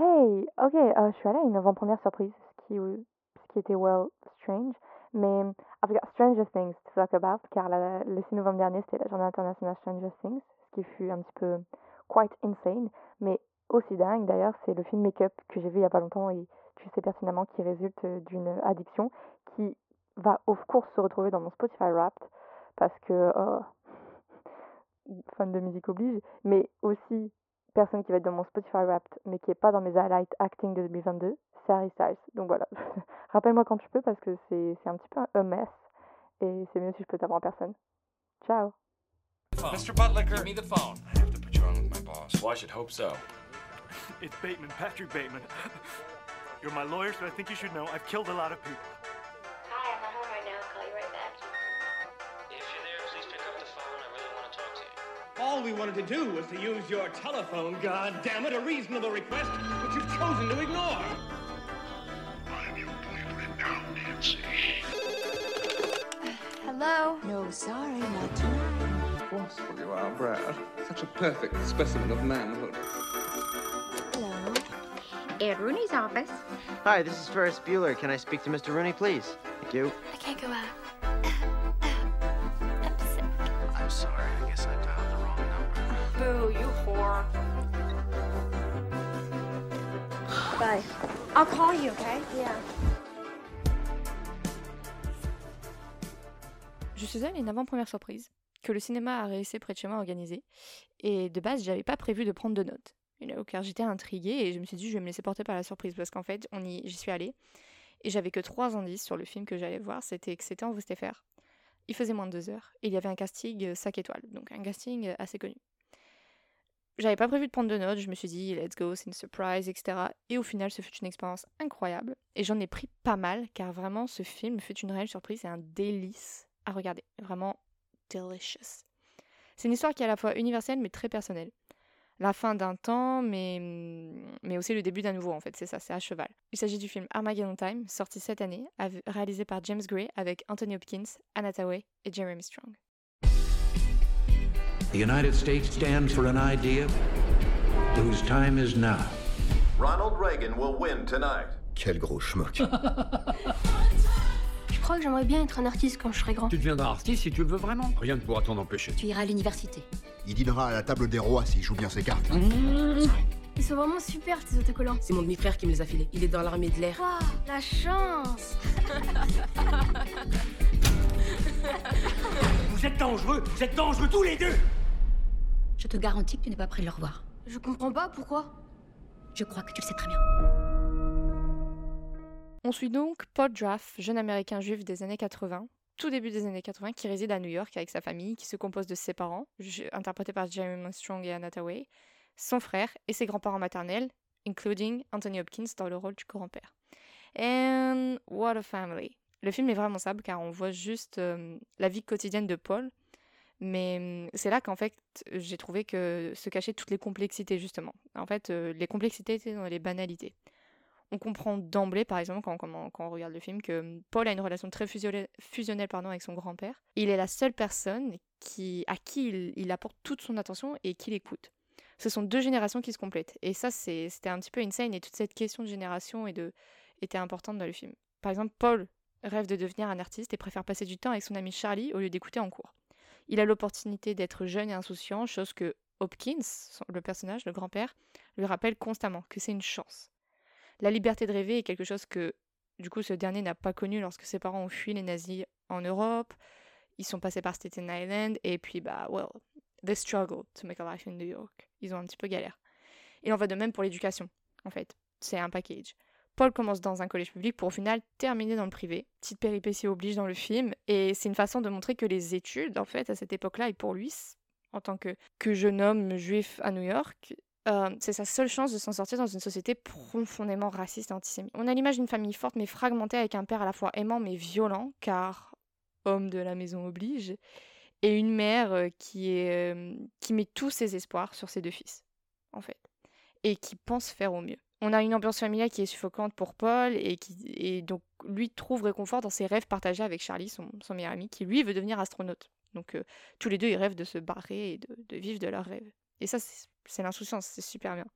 Hey, ok, euh, je suis allée à une avant-première surprise, ce qui, était well strange, mais I've got Stranger Things to talk about, car le 6 novembre dernier, c'était la journée internationale Stranger Things, ce qui fut un petit peu quite insane, mais aussi dingue d'ailleurs, c'est le film Make Up que j'ai vu il y a pas longtemps et tu sais pertinemment qui résulte d'une addiction qui va of course se retrouver dans mon Spotify Wrapped parce que oh, fan de musique oblige, mais aussi personne qui va être dans mon Spotify Wrapped mais qui est pas dans mes highlights acting de 2022, c'est Harry Styles. Donc voilà, rappelle-moi quand tu peux parce que c'est c'est un petit peu un mess et c'est mieux si je peux t'avoir en personne. Ciao. Mr. Butler, give me the phone. I have to put you on with my boss. Well, I should hope so. It's Bateman, Patrick Bateman. You're my lawyer, so I think you should know I've killed a lot of people. All we wanted to do was to use your telephone, God damn it, a reasonable request, but you've chosen to ignore. I'm your boyfriend now, Nancy. Hello? No, sorry, not tonight. Forceful you are, Brad. Such a perfect specimen of manhood. Hello. At Rooney's office. Hi, this is Ferris Bueller. Can I speak to Mr. Rooney, please? Thank you. I can't go out. Je suis allée une avant-première surprise que le cinéma a réussi près de chez moi à organiser. Et de base, j'avais pas prévu de prendre de notes. Car j'étais intriguée et je me suis dit, je vais me laisser porter par la surprise parce qu'en fait, on y, j'y suis allée et j'avais que trois indices sur le film que j'allais voir. C'était que c'était en Westphal. Il faisait moins de deux heures et il y avait un casting 5 étoiles, donc un casting assez connu. J'avais pas prévu de prendre de notes, je me suis dit, let's go, c'est une surprise, etc. Et au final, ce fut une expérience incroyable. Et j'en ai pris pas mal, car vraiment, ce film fut une réelle surprise et un délice à regarder. Vraiment delicious. C'est une histoire qui est à la fois universelle mais très personnelle. La fin d'un temps, mais, aussi le début d'un nouveau, en fait, c'est ça, c'est à cheval. Il s'agit du film Armageddon Time, sorti cette année, réalisé par James Gray avec Anthony Hopkins, Anna Thaoué et Jeremy Strong. The United States stands for an idea whose time is now. Ronald Reagan will win tonight. Quel gros schmuck. Je crois que j'aimerais bien être un artiste quand je serai grand. Tu deviendras artiste si tu le veux vraiment. Rien ne pourra t'en empêcher. Tu iras à l'université. Il dînera à la table des rois s'il joue bien ses cartes. Ils sont vraiment super, tes autocollants. C'est mon demi-frère qui me les a filés. Il est dans l'armée de l'air. Waouh, la chance Vous êtes dangereux, vous êtes dangereux tous les deux Je te garantis que tu n'es pas prêt de le revoir. Je comprends pas, pourquoi? Je crois que tu le sais très bien. On suit donc Paul Draff, jeune américain juif des années 80, tout début des années 80, qui réside à New York avec sa famille, qui se compose de ses parents, interprétés par Jeremy Strong et Anna Thaoué, son frère et ses grands-parents maternels, including Anthony Hopkins dans le rôle du grand-père. And what a family. Le film est vraiment simple car on voit juste euh, la vie quotidienne de Paul, mais hum, c'est là qu'en fait j'ai trouvé que se cachaient toutes les complexités justement. En fait, les complexités étaient dans les banalités on comprend d'emblée, par exemple, quand, quand- on regarde le film, que hum, Paul a une relation très fusionnelle, pardon, avec son grand-père. Il est la seule personne à qui il, apporte toute son attention et qui l'écoute. Ce sont deux générations qui se complètent. Et ça, c'était un petit peu insane. Et toute cette question de génération était importante dans le film. Par exemple, Paul rêve de devenir un artiste et préfère passer du temps avec son ami Charlie au lieu d'écouter en cours. Il a l'opportunité d'être jeune et insouciant, chose que Hopkins, le personnage, le grand-père, lui rappelle constamment que c'est une chance. La liberté de rêver est quelque chose que, du coup, ce dernier n'a pas connu lorsque ses parents ont fui les nazis en Europe. Ils sont passés par Staten Island et puis, bah, well, they struggled to make a life in New York. Ils ont un petit peu galère. Il en va de même pour l'éducation, en fait. C'est un package. Paul commence dans un collège public pour au final terminer dans le privé. Petite péripétie oblige dans le film. Et c'est une façon de montrer que les études, en fait, à cette époque-là, et pour lui, en tant que, jeune homme juif à New York, euh, c'est sa seule chance de s'en sortir dans une société profondément raciste et antisémite. On a l'image d'une famille forte mais fragmentée avec un père à la fois aimant mais violent, car homme de la maison oblige, et une mère euh, euh, qui met tous ses espoirs sur ses deux fils, en fait, et qui pense faire au mieux. On a une ambiance familiale qui est suffocante pour Paul et qui et donc lui trouve réconfort dans ses rêves partagés avec Charlie, son, meilleur ami, qui lui veut devenir astronaute. Donc euh, tous les deux ils rêvent de se barrer et de, vivre de leurs rêves. Et ça c'est l'insouciance, c'est super bien.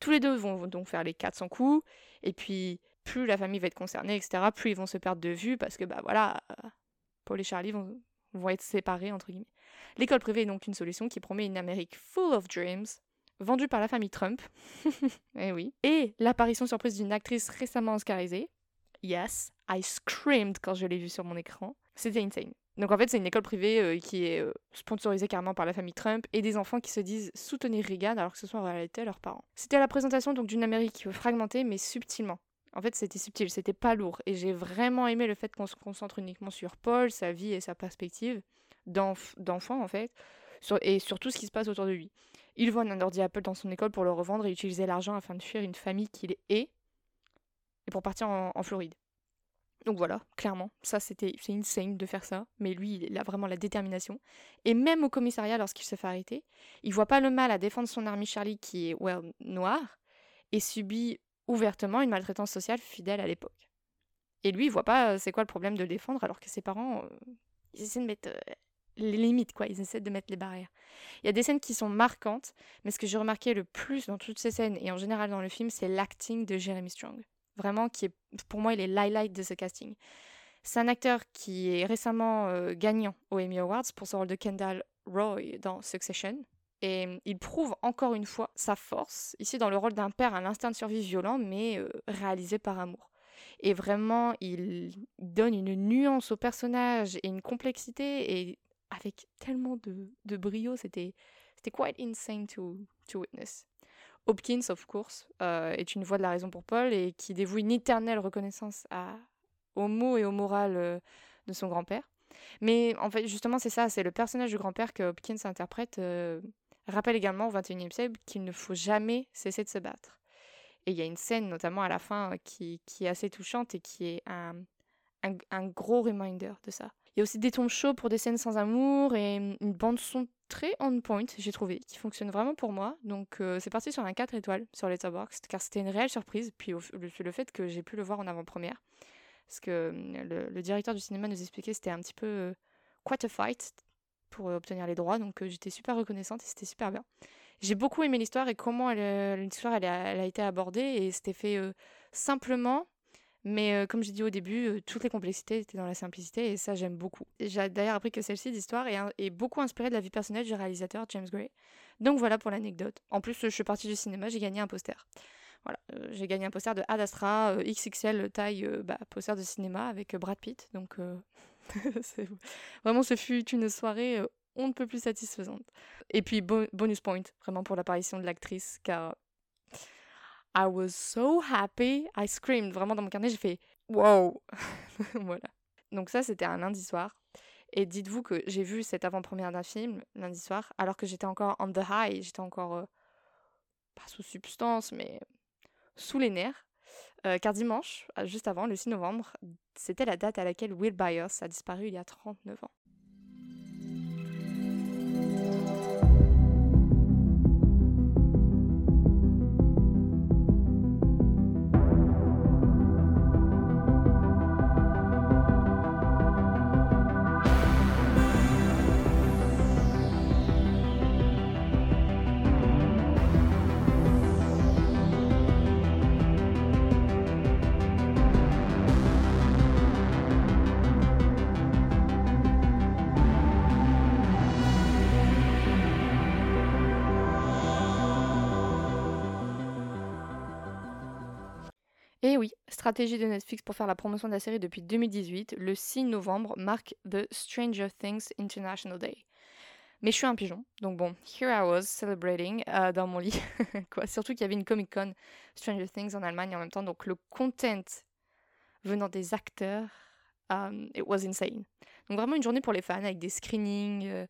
Tous les deux vont donc faire les 400 coups, et puis plus la famille va être concernée, etc., plus ils vont se perdre de vue, parce que, bah voilà, Paul et Charlie vont, vont être séparés, entre guillemets. L'école privée est donc une solution qui promet une Amérique full of dreams, vendue par la famille Trump. eh oui. Et l'apparition surprise d'une actrice récemment oscarisée. Yes, I screamed quand je l'ai vue sur mon écran. C'était insane. Donc en fait, c'est une école privée euh, qui est euh, sponsorisée carrément par la famille Trump et des enfants qui se disent soutenir Reagan alors que ce sont en réalité leurs parents. C'était la présentation donc d'une Amérique fragmentée mais subtilement. En fait, c'était subtil, c'était pas lourd et j'ai vraiment aimé le fait qu'on se concentre uniquement sur Paul, sa vie et sa perspective d'enfant en fait, et sur tout ce qui se passe autour de lui. Il voit un ordi Apple dans son école pour le revendre et utiliser l'argent afin de fuir une famille qu'il est et pour partir en Floride. Donc voilà, clairement, ça c'était insane de faire ça, mais lui il a vraiment la détermination. Et même au commissariat lorsqu'il se fait arrêter, il voit pas le mal à défendre son ami Charlie qui est well noir et subit ouvertement une maltraitance sociale fidèle à l'époque. Et lui il voit pas euh, c'est quoi le problème de le défendre alors que ses parents euh, ils essaient de mettre euh, les limites quoi, ils essaient de mettre les barrières. Il y a des scènes qui sont marquantes, mais ce que j'ai remarqué le plus dans toutes ces scènes et en général dans le film, c'est l'acting de Jeremy Strong. Vraiment, qui est, pour moi, il est l'highlight de ce casting. C'est un acteur qui est récemment euh, gagnant aux Emmy Awards pour son rôle de Kendall Roy dans Succession. Et mm, il prouve encore une fois sa force, ici dans le rôle d'un père à l'instinct de survie violent, mais euh, réalisé par amour. Et vraiment, il donne une nuance au personnage et une complexité, et avec tellement de, de brio, c'était quite insane to, to witness. Hopkins, of course, euh, est une voix de la raison pour Paul et qui dévoue une éternelle reconnaissance à, aux mots et au moral euh, de son grand-père. Mais en fait, justement, c'est ça, c'est le personnage du grand-père que Hopkins interprète, euh, rappelle également au XXIe siècle qu'il ne faut jamais cesser de se battre. Et il y a une scène, notamment à la fin, qui, qui est assez touchante et qui est un, un, un gros reminder de ça. Il y a aussi des tons chauds pour des scènes sans amour et une bande son très on point, j'ai trouvé, qui fonctionne vraiment pour moi. Donc euh, c'est parti sur un 4 étoiles sur Letterboxd, car c'était une réelle surprise. Puis le, fait que j'ai pu le voir en avant-première. Parce que hum, le, directeur du cinéma nous expliquait que c'était un petit peu euh, quite a fight pour euh, obtenir les droits. Donc j'étais super reconnaissante et c'était super bien. J'ai beaucoup aimé l'histoire et comment l'histoire a été abordée. Et c'était fait simplement mais comme j'ai dit au début, toutes les complexités étaient dans la simplicité et ça j'aime beaucoup. J'ai d'ailleurs appris que celle-ci d'histoire est, beaucoup inspirée de la vie personnelle du réalisateur James Gray. Donc voilà pour l'anecdote. En plus, je suis partie du cinéma, j'ai gagné un poster. Voilà, j'ai gagné un poster de Ad Astra XXL taille bah, poster de cinéma avec Brad Pitt. Donc vraiment, ce fut une soirée on ne peut plus satisfaisante. Et puis bonus point, vraiment pour l'apparition de l'actrice, car I was so happy. I screamed. Vraiment, dans mon carnet, j'ai fait wow. voilà. Donc, ça, c'était un lundi soir. Et dites-vous que j'ai vu cette avant-première d'un film lundi soir, alors que j'étais encore on the high. J'étais encore. Euh, pas sous substance, mais sous les nerfs. Euh, car dimanche, euh, juste avant, le 6 novembre, c'était la date à laquelle Will Byers a disparu il y a 39 ans. Stratégie de Netflix pour faire la promotion de la série depuis 2018, le 6 novembre marque The Stranger Things International Day. Mais je suis un pigeon, donc bon, here I was celebrating euh, dans mon lit. Quoi. Surtout qu'il y avait une Comic Con Stranger Things en Allemagne en même temps, donc le content venant des acteurs, um, it was insane. Donc vraiment une journée pour les fans avec des screenings, euh,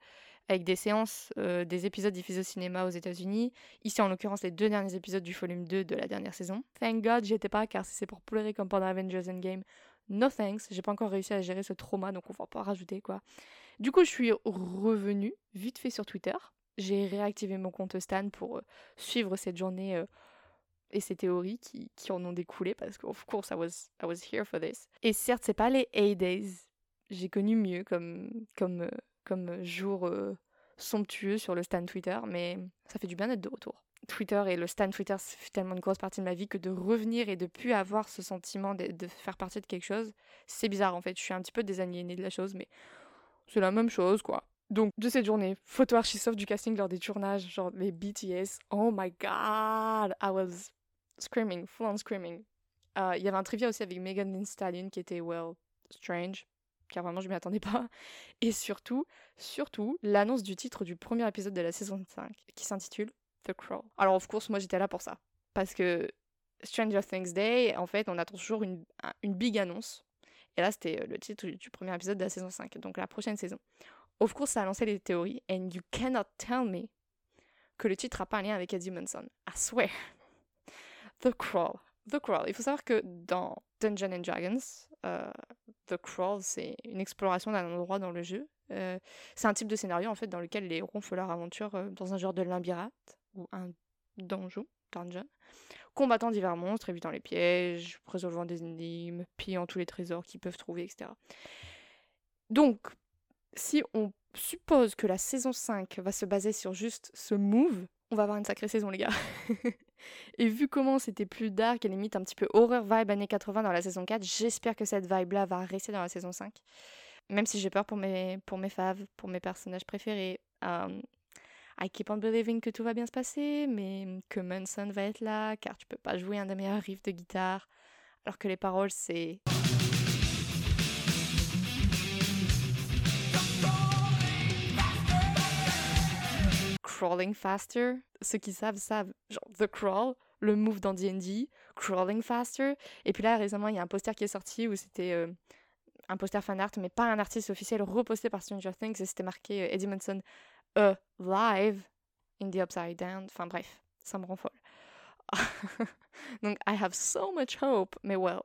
avec des séances euh, des épisodes diffusés au cinéma aux États-Unis. Ici, en l'occurrence, les deux derniers épisodes du volume 2 de la dernière saison. Thank God, j'y étais pas, car si c'est pour pleurer comme pendant Avengers Endgame, no thanks. J'ai pas encore réussi à gérer ce trauma, donc on va pas rajouter quoi. Du coup, je suis revenue vite fait sur Twitter. J'ai réactivé mon compte Stan pour euh, suivre cette journée euh, et ces théories qui, en ont découlé parce que, of course, I was, I was here for this. Et certes, c'est pas les A-Days. J'ai connu mieux comme, comme comme jour euh, somptueux sur le stand Twitter, mais ça fait du bien d'être de retour. Twitter et le stan Twitter, fait tellement une grosse partie de ma vie que de revenir et de plus avoir ce sentiment de, de faire partie de quelque chose, c'est bizarre en fait. Je suis un petit peu désaliénée de la chose, mais c'est la même chose quoi. Donc, de cette journée, photo archi-soft du casting lors des tournages, genre les BTS. Oh my god, I was screaming, full on screaming. Euh, Il y avait un trivia aussi avec Megan Thee Stallion qui était, well, strange, car vraiment je m'y attendais pas. Et surtout, surtout, l'annonce du titre du premier épisode de la saison 5, qui s'intitule The Crawl. Alors, of course, moi j'étais là pour ça. Parce que Stranger Things Day, en fait, on attend toujours une, une big annonce. Et là, c'était le titre du premier épisode de la saison 5, donc la prochaine saison. Of course, ça a lancé les théories, and you cannot tell me que le titre n'a pas un lien avec Eddie Munson. I swear. The Crawl. The Crawl. Il faut savoir que dans Dungeons and Dragons, euh, The Crawl, c'est une exploration d'un endroit dans le jeu. Euh, c'est un type de scénario en fait dans lequel les héros font leur aventure euh, dans un genre de labyrinthe ou un donjon, dungeon, combattant divers monstres, évitant les pièges, résolvant des énigmes, pillant tous les trésors qu'ils peuvent trouver, etc. Donc, si on suppose que la saison 5 va se baser sur juste ce move, on va avoir une sacrée saison, les gars. et vu comment c'était plus dark et limite un petit peu horreur vibe années 80 dans la saison 4, j'espère que cette vibe-là va rester dans la saison 5. Même si j'ai peur pour mes, pour mes faves, pour mes personnages préférés. Um, I keep on believing que tout va bien se passer, mais que Munson va être là, car tu peux pas jouer un des meilleurs riffs de guitare, alors que les paroles c'est... Crawling Faster. Ceux qui savent, savent. Genre The Crawl, le move dans D&D, Crawling Faster. Et puis là, récemment, il y a un poster qui est sorti où c'était euh, un poster fan art, mais pas un artiste officiel, reposté par Stranger Things, et c'était marqué euh, Eddie Munson euh, live in the Upside Down. Enfin bref, ça me rend folle. Donc, I have so much hope. Mais well,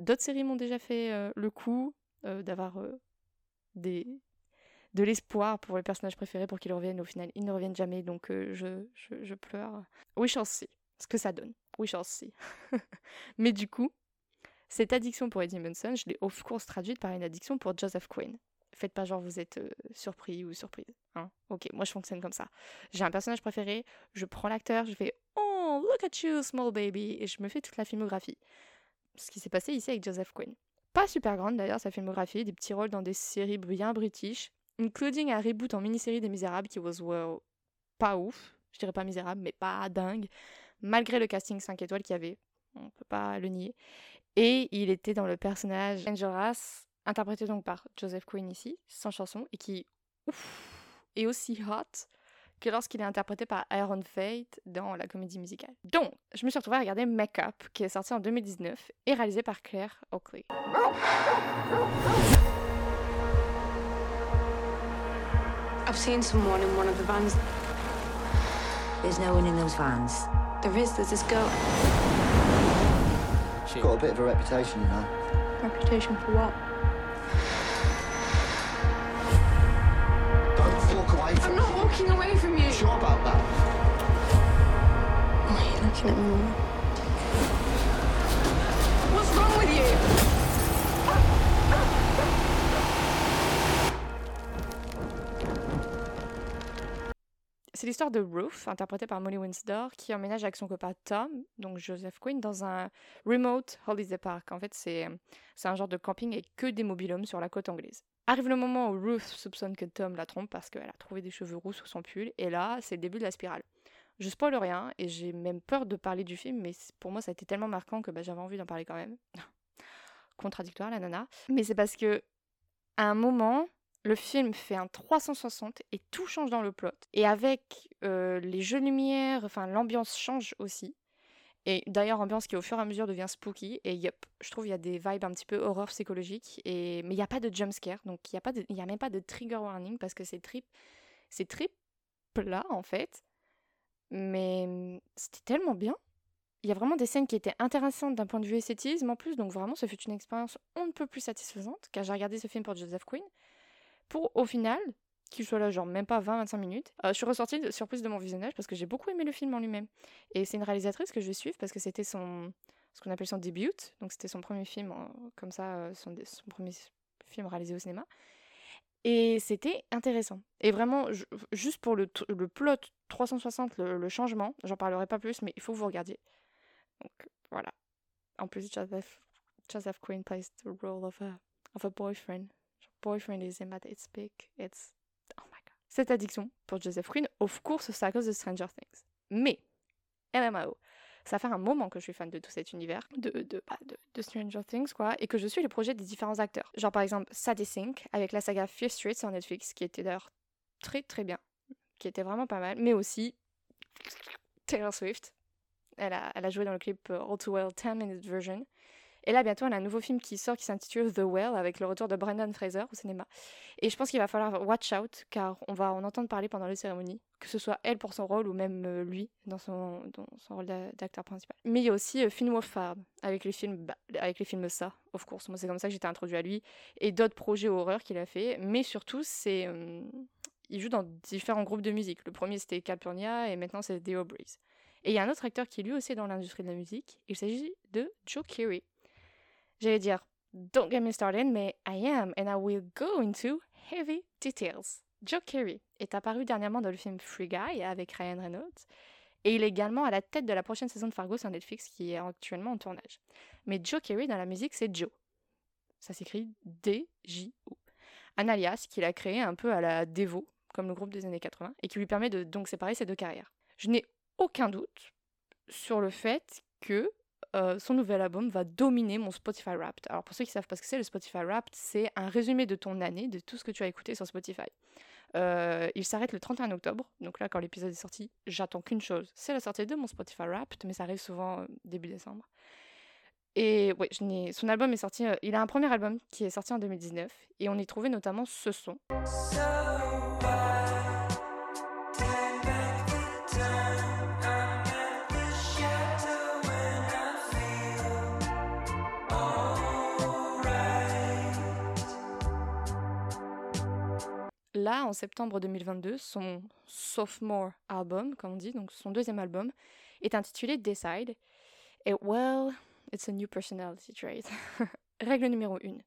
d'autres séries m'ont déjà fait euh, le coup d'avoir des de l'espoir pour les personnages préférés pour qu'ils reviennent. Au final, ils ne reviennent jamais, donc euh, je, je, pleure. We shall see ce que ça donne. We shall see. Mais du coup, cette addiction pour Eddie Munson, je l'ai of course traduite par une addiction pour Joseph Quinn. Faites pas genre vous êtes euh, surpris ou surprise. Hein ok, moi je fonctionne comme ça. J'ai un personnage préféré, je prends l'acteur, je fais Oh, look at you, small baby, et je me fais toute la filmographie. Ce qui s'est passé ici avec Joseph Quinn. Pas super grande d'ailleurs sa filmographie, des petits rôles dans des séries bien british, including un reboot en mini-série des Misérables qui was well, pas ouf, je dirais pas misérable, mais pas dingue, malgré le casting 5 étoiles qu'il y avait, on peut pas le nier. Et il était dans le personnage Angelas, interprété donc par Joseph Quinn ici, sans chanson, et qui ouf, est aussi hot que lorsqu'il est interprété par Iron Fate dans la comédie musicale. Donc, je me suis retrouvée à regarder Make Up, qui est sorti en 2019 et réalisé par Claire Oakley. I've seen someone in one of the vans. There's no one in those vans. There is, there's this girl. She's got a bit of a reputation, you know. Reputation for what? Don't walk away from I'm not walking away from you. Sure about that? Why are you looking at me? What's wrong with you? C'est l'histoire de Ruth, interprétée par Molly Winstor, qui emménage avec son copain Tom, donc Joseph Quinn, dans un remote holiday park. En fait, c'est un genre de camping avec que des mobilhomes sur la côte anglaise. Arrive le moment où Ruth soupçonne que Tom la trompe parce qu'elle a trouvé des cheveux roux sous son pull, et là, c'est le début de la spirale. Je spoil rien, et j'ai même peur de parler du film, mais pour moi, ça a été tellement marquant que bah, j'avais envie d'en parler quand même. Contradictoire, la nana. Mais c'est parce que, à un moment, le film fait un 360 et tout change dans le plot. Et avec euh, les jeux de lumière, enfin l'ambiance change aussi. Et d'ailleurs, ambiance qui au fur et à mesure devient spooky. Et yep, je trouve il y a des vibes un petit peu horreur psychologique. Et... Mais il n'y a pas de jump scare, donc il n'y a, a même pas de trigger warning parce que c'est trip... c'est trip plat en fait. Mais c'était tellement bien. Il y a vraiment des scènes qui étaient intéressantes d'un point de vue esthétisme en plus, donc vraiment, ça fut une expérience on ne peut plus satisfaisante, car j'ai regardé ce film pour Joseph Quinn pour au final qu'il soit là genre même pas 20-25 minutes. Euh, je suis ressortie de surprise de mon visionnage parce que j'ai beaucoup aimé le film en lui-même. Et c'est une réalisatrice que je vais suivre parce que c'était son ce qu'on appelle son début, donc c'était son premier film en- comme ça, euh, son, premier film réalisé au cinéma. Et c'était intéressant. Et vraiment, juste pour le, plot 360, le, le changement, j'en parlerai pas plus, mais il faut que vous regardiez. Donc voilà. En plus, Joseph, Joseph Quinn plays the role of a, of a boyfriend. Boyfriend is him its. It's... Oh my god. Cette addiction, pour Joseph Quinn, of course, c'est à cause de Stranger Things. Mais, LMAO, ça fait un moment que je suis fan de tout cet univers, bah, de, Stranger Things, quoi, et que je suis les projets des différents acteurs. Genre par exemple Sadie Sink, avec la saga Fear Street sur Netflix, qui était d'ailleurs très très bien, qui était vraiment pas mal, mais aussi Taylor Swift. Elle a, elle a joué dans le clip euh, All Too Well 10 Minute Version. Et là, bientôt, elle a un nouveau film qui sort qui s'intitule The Well avec le retour de Brendan Fraser au cinéma. Et je pense qu'il va falloir watch out car on va en entendre parler pendant les cérémonies, que ce soit elle pour son rôle ou même euh, lui dans son, rôle d'a- d'acteur principal. Mais il y a aussi euh, Finn Wolfhard avec les films, bah, avec les films ça, of course. Moi, c'est comme ça que j'étais introduit à lui et d'autres projets horreur qu'il a fait. Mais surtout, c'est euh, il joue dans différents groupes de musique. Le premier c'était Calpurnia et maintenant c'est The Breeze. Et il y a un autre acteur qui lui aussi est dans l'industrie de la musique. Il s'agit de Joe Keery. J'allais dire, don't get me started, mais I am, and I will go into heavy details. Joe Keery est apparu dernièrement dans le film Free Guy avec Ryan Reynolds, et il est également à la tête de la prochaine saison de Fargo sur Netflix qui est actuellement en tournage. Mais Joe Keery dans la musique, c'est Joe. Ça s'écrit D-J-O. Un alias qu'il a créé un peu à la Devo, comme le groupe des années 80, et qui lui permet de donc séparer ses deux carrières. Je n'ai aucun doute sur le fait que euh, son nouvel album va dominer mon Spotify Wrapped. Alors pour ceux qui savent pas ce que c'est, le Spotify Wrapped, c'est un résumé de ton année, de tout ce que tu as écouté sur Spotify. Euh, il s'arrête le 31 octobre, donc là quand l'épisode est sorti, j'attends qu'une chose, c'est la sortie de mon Spotify Wrapped, mais ça arrive souvent euh, début décembre. Et ouais, son album est sorti, il a un premier album qui est sorti en 2019, et on y trouvait notamment ce son. Là, en septembre 2022, son sophomore album, comme on dit, donc son deuxième album, est intitulé Decide. Et well, it's a new personality trait. règle numéro 1.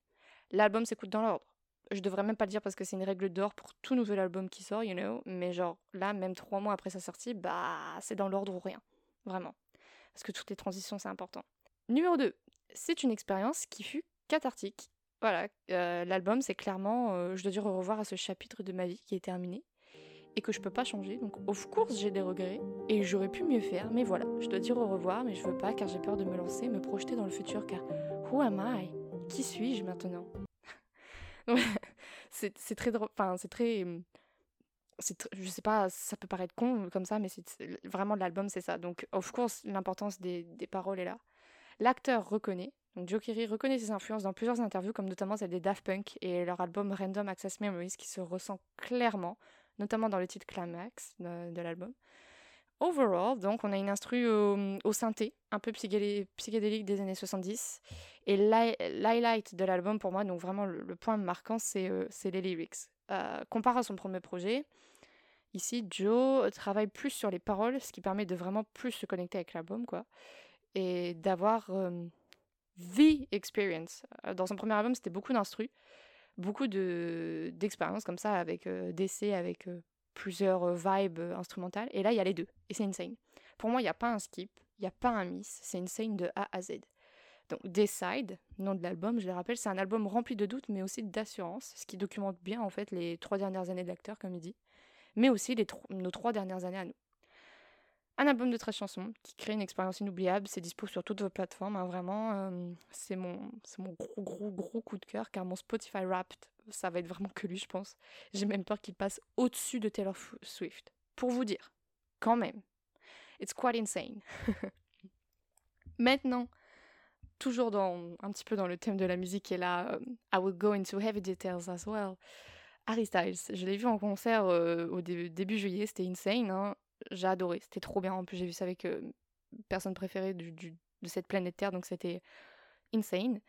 L'album s'écoute dans l'ordre. Je devrais même pas le dire parce que c'est une règle d'or pour tout nouvel album qui sort, you know. Mais genre, là, même trois mois après sa sortie, bah, c'est dans l'ordre ou rien. Vraiment. Parce que toutes les transitions, c'est important. Numéro 2. C'est une expérience qui fut cathartique. Voilà, l'album, c'est clairement, je dois dire au revoir à ce chapitre de ma vie qui est terminé et que je peux pas changer. Donc, of course, j'ai des regrets et j'aurais pu mieux faire, mais voilà, je dois dire au revoir, mais je veux pas car j'ai peur de me lancer, me projeter dans le futur car who am I? Qui suis-je maintenant? C'est très drôle, enfin, c'est très. c'est tr- je sais pas, ça peut paraître con comme ça, mais c'est vraiment l'album, c'est ça. Donc, of course, l'importance des, des paroles est là. L'acteur reconnaît, Joe Keery reconnaît ses influences dans plusieurs interviews, comme notamment celle des Daft Punk et leur album Random Access Memories, qui se ressent clairement, notamment dans le titre Climax de, l'album. Overall, donc, on a une instru au, synthé, un peu psychédé- psychédélique des années 70. Et l'hi- l'highlight de l'album, pour moi, donc vraiment le, point marquant, c'est euh, c'est les lyrics. Euh, comparé à son premier projet, ici, Joe travaille plus sur les paroles, ce qui permet de vraiment plus se connecter avec l'album, quoi. Et d'avoir euh, the experience. Euh, Dans son premier album, c'était beaucoup d'instru, beaucoup de- d'expériences comme ça, avec euh, d'essais, avec euh, plusieurs euh, vibes instrumentales. Et là, il y a les deux. Et c'est insane. Pour moi, il n'y a pas un skip, il n'y a pas un miss. C'est insane de A à Z. Donc, Decide, nom de l'album, je le rappelle, c'est un album rempli de doutes, mais aussi d'assurance, ce qui documente bien, en fait, les trois dernières années de l'acteur, comme il dit, mais aussi les nos trois dernières années à nous. Un album de 13 chansons qui crée une expérience inoubliable. C'est dispo sur toutes vos plateformes. hein, vraiment, euh, c'est mon, mon gros, gros, gros coup de cœur car mon Spotify Wrapped, ça va être vraiment que lui, je pense. J'ai même peur qu'il passe au-dessus de Taylor Swift. Pour vous dire, quand même, it's quite insane. Maintenant, toujours dans, un petit peu dans le thème de la musique, et là, euh, I will go into heavy details as well. Harry Styles, je l'ai vu en concert euh, au dé- début juillet, c'était insane. hein. J'ai adoré, c'était trop bien. En plus, j'ai vu ça avec euh, personne préférée de cette planète Terre, donc c'était insane.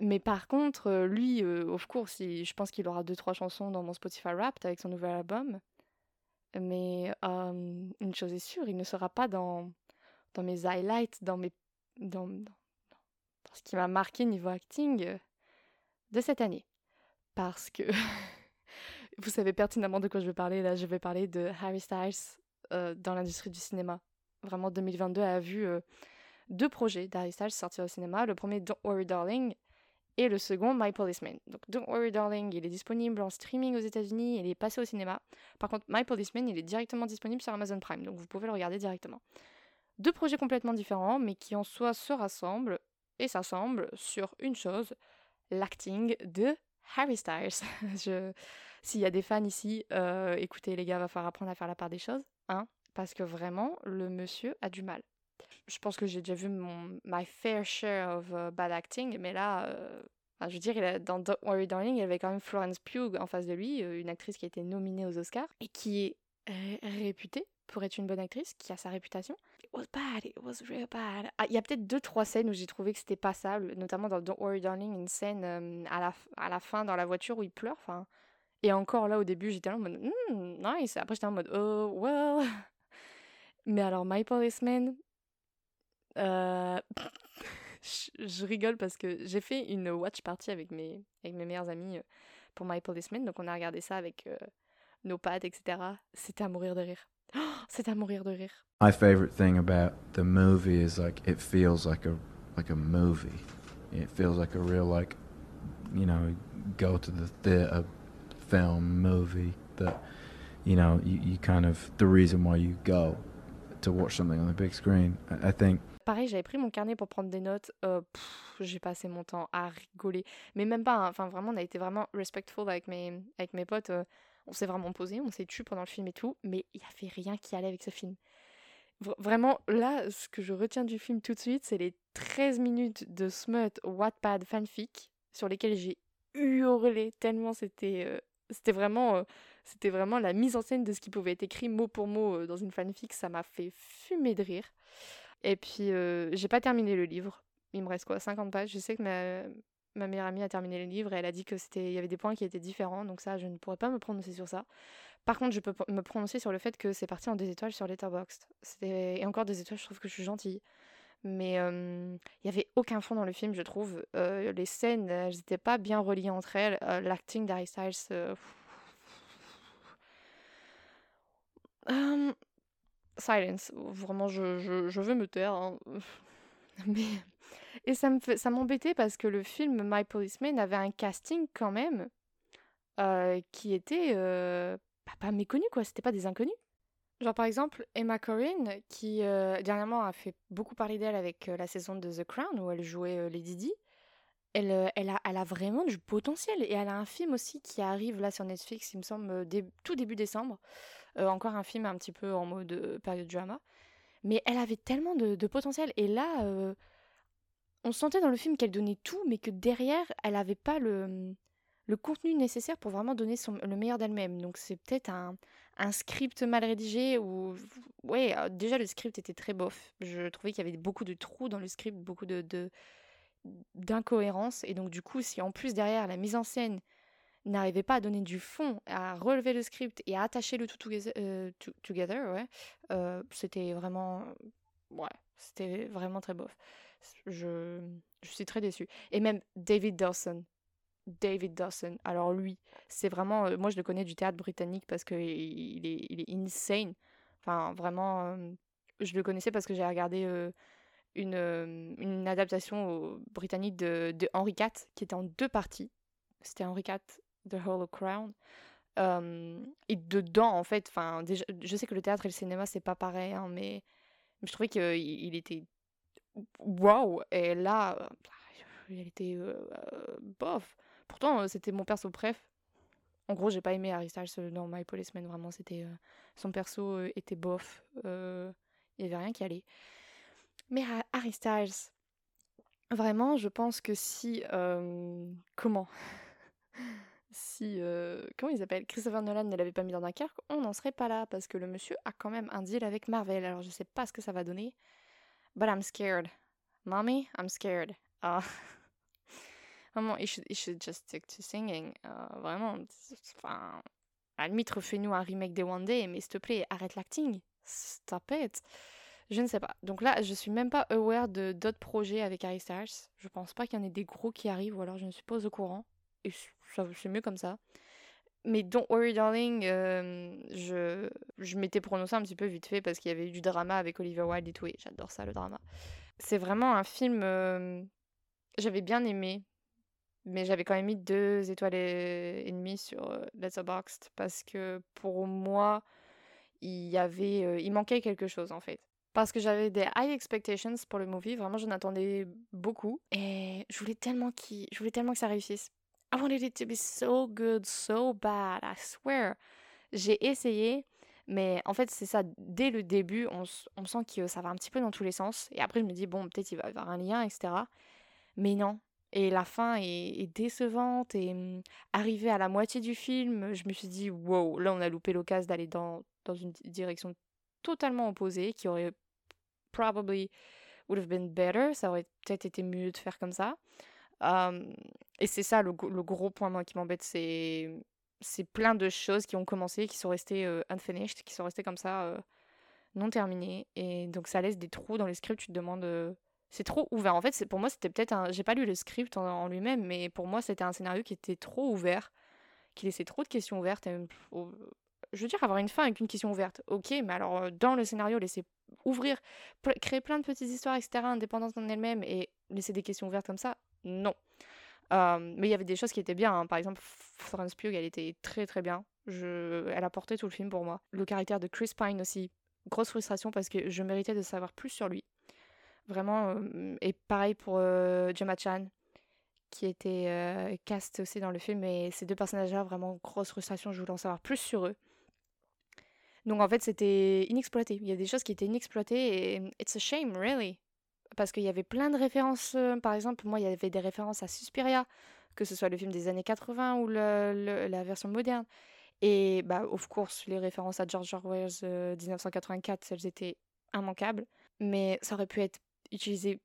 Mais par contre, euh, lui, euh, of course, je pense qu'il aura deux trois chansons dans mon Spotify Wrapped avec son nouvel album. Mais une chose est sûre, il ne sera pas dans, mes highlights, dans, mes, dans, dans, dans ce qui m'a marqué niveau acting euh, de cette année. Parce que Vous savez pertinemment de quoi je vais parler là. Je vais parler de Harry Styles euh, dans l'industrie du cinéma. Vraiment, 2022 a vu euh, deux projets d'Harry Styles sortir au cinéma. Le premier, Don't Worry Darling, et le second, My Policeman. Donc, Don't Worry Darling, il est disponible en streaming aux États-Unis, il est passé au cinéma. Par contre, My Policeman, il est directement disponible sur Amazon Prime, donc vous pouvez le regarder directement. Deux projets complètement différents, mais qui en soi se rassemblent et s'assemblent sur une chose l'acting de Harry Styles. Je... S'il y a des fans ici, euh, écoutez les gars, va falloir apprendre à faire la part des choses, hein, parce que vraiment, le monsieur a du mal. Je pense que j'ai déjà vu mon my fair share of uh, bad acting, mais là, euh, je veux dire, dans Don't Worry Darling, il avait quand même Florence Pugh en face de lui, euh, une actrice qui a été nominée aux Oscars et qui est euh, réputée pour être une bonne actrice, qui a sa réputation. It was bad, it was real bad. Ah, Il y a peut-être deux, trois scènes où j'ai trouvé que c'était passable, notamment dans Don't Worry Darling, une scène euh, à, la, à la fin dans la voiture où il pleure. Enfin, et encore là, au début, j'étais en mode Hmm, nice. Après, j'étais en mode oh, well. Mais alors, My Policeman, euh, je, rigole parce que j'ai fait une watch party avec mes, avec mes meilleurs amis euh, pour My Policeman. Donc, on a regardé ça avec euh, nos pads, etc. C'était à mourir de rire. Oh, C'était à mourir de rire. My favorite thing about the movie is like it feels like a like a movie. It feels like a real like you know go to the theater film movie that you know you, you kind of the reason why you go to watch something on the big screen. I, think Pareil, j'avais pris mon carnet pour prendre des notes. euh, j'ai passé mon temps à rigoler. Mais même pas, hein, enfin vraiment, on a été vraiment respectful avec mes, avec mes potes. euh, on s'est vraiment posé, on s'est tu pendant le film et tout. Mais il n'y avait rien qui allait avec ce film. Vra- Vraiment, là, ce que je retiens du film tout de suite, c'est les 13 minutes de smut Wattpad fanfic sur lesquels j'ai hurlé tellement c'était euh, c'était vraiment euh, c'était vraiment la mise en scène de ce qui pouvait être écrit mot pour mot euh, dans une fanfic, ça m'a fait fumer de rire. Et puis euh, j'ai pas terminé le livre. Il me reste quoi 50 pages? Je sais que ma, ma meilleure amie a terminé le livre et elle a dit que c'était il y avait des points qui étaient différents, donc ça je ne pourrais pas me prononcer sur ça. Par contre, je peux me prononcer sur le fait que c'est parti en deux étoiles sur Letterboxd. Et encore deux étoiles, je trouve que je suis gentille. Mais il y avait aucun fond dans le film, je trouve. Les scènes, elles n'étaient pas bien reliées entre elles. L'acting d'Harry Styles. silence. Vraiment, je, je, veux me taire. hein. Mais... Et ça m'embêtait parce que le film My Policeman avait un casting quand même qui était pas, pas méconnu, quoi. C'était pas des inconnus. Genre par exemple Emma Corrin qui euh, dernièrement a fait beaucoup parler d'elle avec euh, la saison de The Crown où elle jouait euh, Lady Di. Elle, euh, elle, a, elle a vraiment du potentiel et elle a un film aussi qui arrive là sur Netflix, il me semble, tout début décembre. Encore un film un petit peu en mode période drama. Mais elle avait tellement de, de potentiel et là, on sentait dans le film qu'elle donnait tout, mais que derrière, elle n'avait pas le, le contenu nécessaire pour vraiment donner son, le meilleur d'elle-même. Donc c'est peut-être un, un script mal rédigé ou... Ouais, euh, déjà le script était très bof. Je trouvais qu'il y avait beaucoup de trous dans le script, beaucoup de... d'incohérences et donc du coup si en plus derrière la mise en scène n'arrivait pas à donner du fond à relever le script et à attacher le tout together, euh, to- together ouais euh, c'était vraiment ouais c'était vraiment très bof. Je, je suis très déçue. Et même David Dawson David Dawson alors lui c'est vraiment euh, moi je le connais du théâtre britannique parce que il est, il est insane enfin vraiment euh, je le connaissais parce que j'ai regardé euh, une, une adaptation britannique de, de Henri IV qui était en deux parties. C'était Henri IV, The Hollow Crown. Et dedans, en fait, enfin, je sais que le théâtre et le cinéma, c'est pas pareil, hein, mais, je trouvais qu'il il était waouh. Et là, il était bof. Pourtant, euh, c'était mon perso préf. En gros, j'ai pas aimé Harry Styles dans My Policeman, vraiment, c'était euh, son perso euh, était bof. Euh, Il y avait rien qui allait. Mais Ha- Harry Styles, vraiment, je pense que si. euh, comment Si. euh, comment il s'appelle? Christopher Nolan ne l'avait pas mis dans Dunkerque, on n'en serait pas là parce que le monsieur a quand même un deal avec Marvel. Alors je sais pas ce que ça va donner. But I'm scared. Mommy, I'm scared. Ah. Vraiment, he should, he should just stick to singing. Euh, vraiment. Enfin. À la refais-nous un remake des One Day, mais s'il te plaît, arrête l'acting. Stop it. Je ne sais pas. Donc là, je suis même pas aware de d'autres projets avec Harry Styles. Je pense pas qu'il y en ait des gros qui arrivent, ou alors je ne suis pas au courant. Et c'est mieux comme ça. Mais Don't Worry Darling, euh, je, je m'étais prononcé un petit peu vite fait parce qu'il y avait eu du drama avec Oliver Wilde et tout, et j'adore ça, le drama. C'est vraiment un film... euh, j'avais bien aimé, mais j'avais quand même mis deux étoiles et, et demie sur Letterboxd parce que pour moi, il y avait... il manquait quelque chose, en fait. Parce que j'avais des high expectations pour le movie, vraiment j'en attendais beaucoup. Et je voulais tellement qu'il, je voulais tellement que ça réussisse. I wanted it to be so good, so bad, I swear. J'ai essayé, mais en fait c'est ça, dès le début, on, on sent que ça va un petit peu dans tous les sens. Et après je me dis, bon, peut-être il va y avoir un lien, etc. Mais non. Et la fin est, décevante. Et hum, arrivé à la moitié du film, je me suis dit, wow, là on a loupé l'occasion d'aller dans, dans une di- direction totalement opposée qui aurait probably would have been better. Ça aurait peut-être été mieux de faire comme ça. Et c'est ça le, gros point moi, qui m'embête, c'est c'est plein de choses qui ont commencé, qui sont restées unfinished, qui sont restées comme ça, non terminées. Et donc ça laisse des trous dans le script, tu te demandes... c'est trop ouvert. En fait, c'est pour moi, c'était peut-être un... J'ai pas lu le script en, lui-même, mais pour moi, c'était un scénario qui était trop ouvert, qui laissait trop de questions ouvertes. Et, oh, je veux dire, avoir une fin avec une question ouverte, ok, mais alors euh, dans le scénario, laisser ouvrir, créer plein de petites histoires, etc., indépendantes en elles-mêmes, et laisser des questions ouvertes comme ça, non. Mais il y avait des choses qui étaient bien. hein. Par exemple, Florence Pugh, elle était très très bien. Elle a porté tout le film pour moi. Le caractère de Chris Pine aussi, grosse frustration parce que je méritais de savoir plus sur lui. Vraiment. euh, Et pareil pour euh, Gemma Chan, qui était euh, cast aussi dans le film. Et ces deux personnages-là, vraiment grosse frustration. Je voulais en savoir plus sur eux. Donc en fait, c'était inexploité. Il y a des choses qui étaient inexploitées et it's a shame, really. Parce qu'il y avait plein de références. euh, Par exemple, moi, il y avait des références à Suspiria, que ce soit le film des années 80 ou la version moderne. Et, bah, of course, les références à George Orwell euh, 1984, elles étaient immanquables. Mais ça aurait pu être utilisé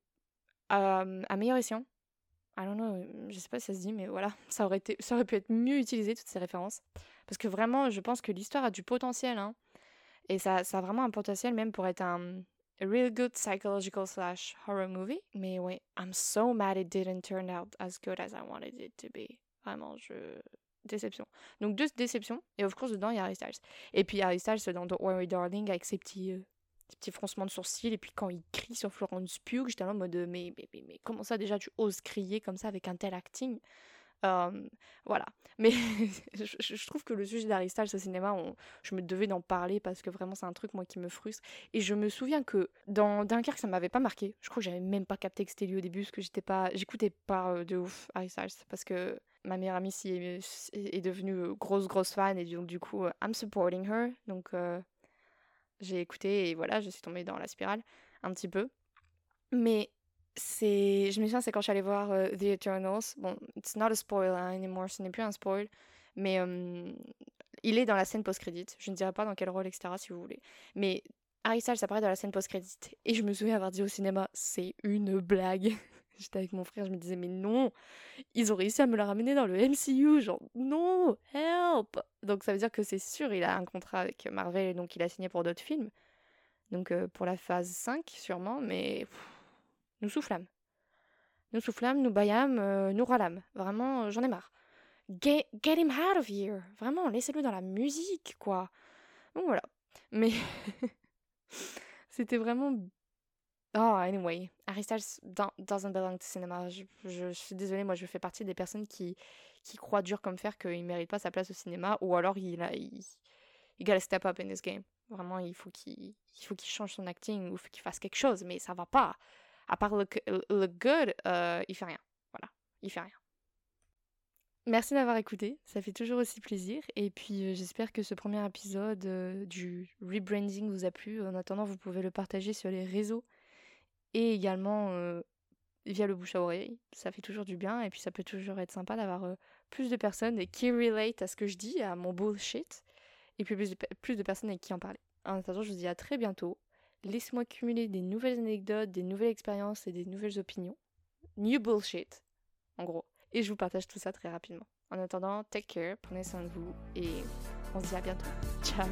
à, à meilleur escient. I don't je sais pas si ça se dit, mais voilà, ça aurait, été, ça aurait pu être mieux utilisé, toutes ces références. Parce que vraiment, je pense que l'histoire a du potentiel, hein. Et ça, ça a vraiment un potentiel même pour être un real good psychological slash horror movie. Mais ouais, I'm so mad it didn't turn out as good as I wanted it to be. Vraiment, je... Déception. Donc deux déceptions. Et of course, dedans, il y a Harry Styles. Et puis Harry Styles dans Don't Worry Darling avec ses petits, ses petits froncements de sourcils. Et puis quand il crie sur Florence Pugh, j'étais en mode mais, mais, mais, mais comment ça déjà tu oses crier comme ça avec un tel acting? Voilà. Mais je, trouve que le sujet d'Harry Styles au cinéma, je me devais d'en parler parce que vraiment c'est un truc moi qui me frustre. Et je me souviens que dans Dunkerque, ça m'avait pas marqué. Je crois que j'avais même pas capté que c'était lui au début parce que j'étais pas, j'écoutais pas euh, de ouf Harry Styles parce que ma meilleure amie est, est devenue euh, grosse grosse fan et donc du coup euh, I'm supporting her. Donc j'ai écouté et voilà, je suis tombée dans la spirale un petit peu. Mais c'est je me souviens c'est quand je suis allée voir euh, The Eternals. Bon it's not a spoil anymore ce n'est plus un spoil mais il est dans la scène post-crédit. Je ne dirai pas dans quel rôle etc si vous voulez. Mais Harry Styles apparaît dans la scène post-crédit. Et je me souviens avoir dit au cinéma c'est une blague j'étais avec mon frère je me disais mais non ils ont réussi à me le ramener dans le MCU genre non help donc ça veut dire que c'est sûr il a un contrat avec Marvel donc il a signé pour d'autres films donc euh, pour la phase 5 sûrement mais nous soufflâmes. Nous soufflâmes, nous baillâmes, euh, nous râlâmes. Vraiment, euh, j'en ai marre. Get, get him out of here. Vraiment, laissez-le dans la musique, quoi. Donc voilà. Mais c'était vraiment... Oh, anyway. Harry Styles do- doesn't belong to cinema. Je, je suis désolée, moi je fais partie des personnes qui, qui croient dur comme fer qu'il ne mérite pas sa place au cinéma ou alors il a... Il, il gotta step up in this game. Vraiment, il faut qu'il il faut qu'il change son acting ou qu'il fasse quelque chose, mais ça va pas à part look, look good, euh, il fait rien. Voilà, il fait rien. Merci d'avoir écouté, ça fait toujours aussi plaisir. Et puis euh, j'espère que ce premier épisode euh, du rebranding vous a plu. En attendant, vous pouvez le partager sur les réseaux et également via le bouche à oreille. Ça fait toujours du bien et puis ça peut toujours être sympa d'avoir plus de personnes qui relate à ce que je dis, à mon bullshit, et puis plus de, plus de personnes avec qui en parler. En attendant, je vous dis à très bientôt. Laisse-moi cumuler des nouvelles anecdotes, des nouvelles expériences et des nouvelles opinions. New bullshit, en gros. Et je vous partage tout ça très rapidement. En attendant, take care, prenez soin de vous et on se dit à bientôt. Ciao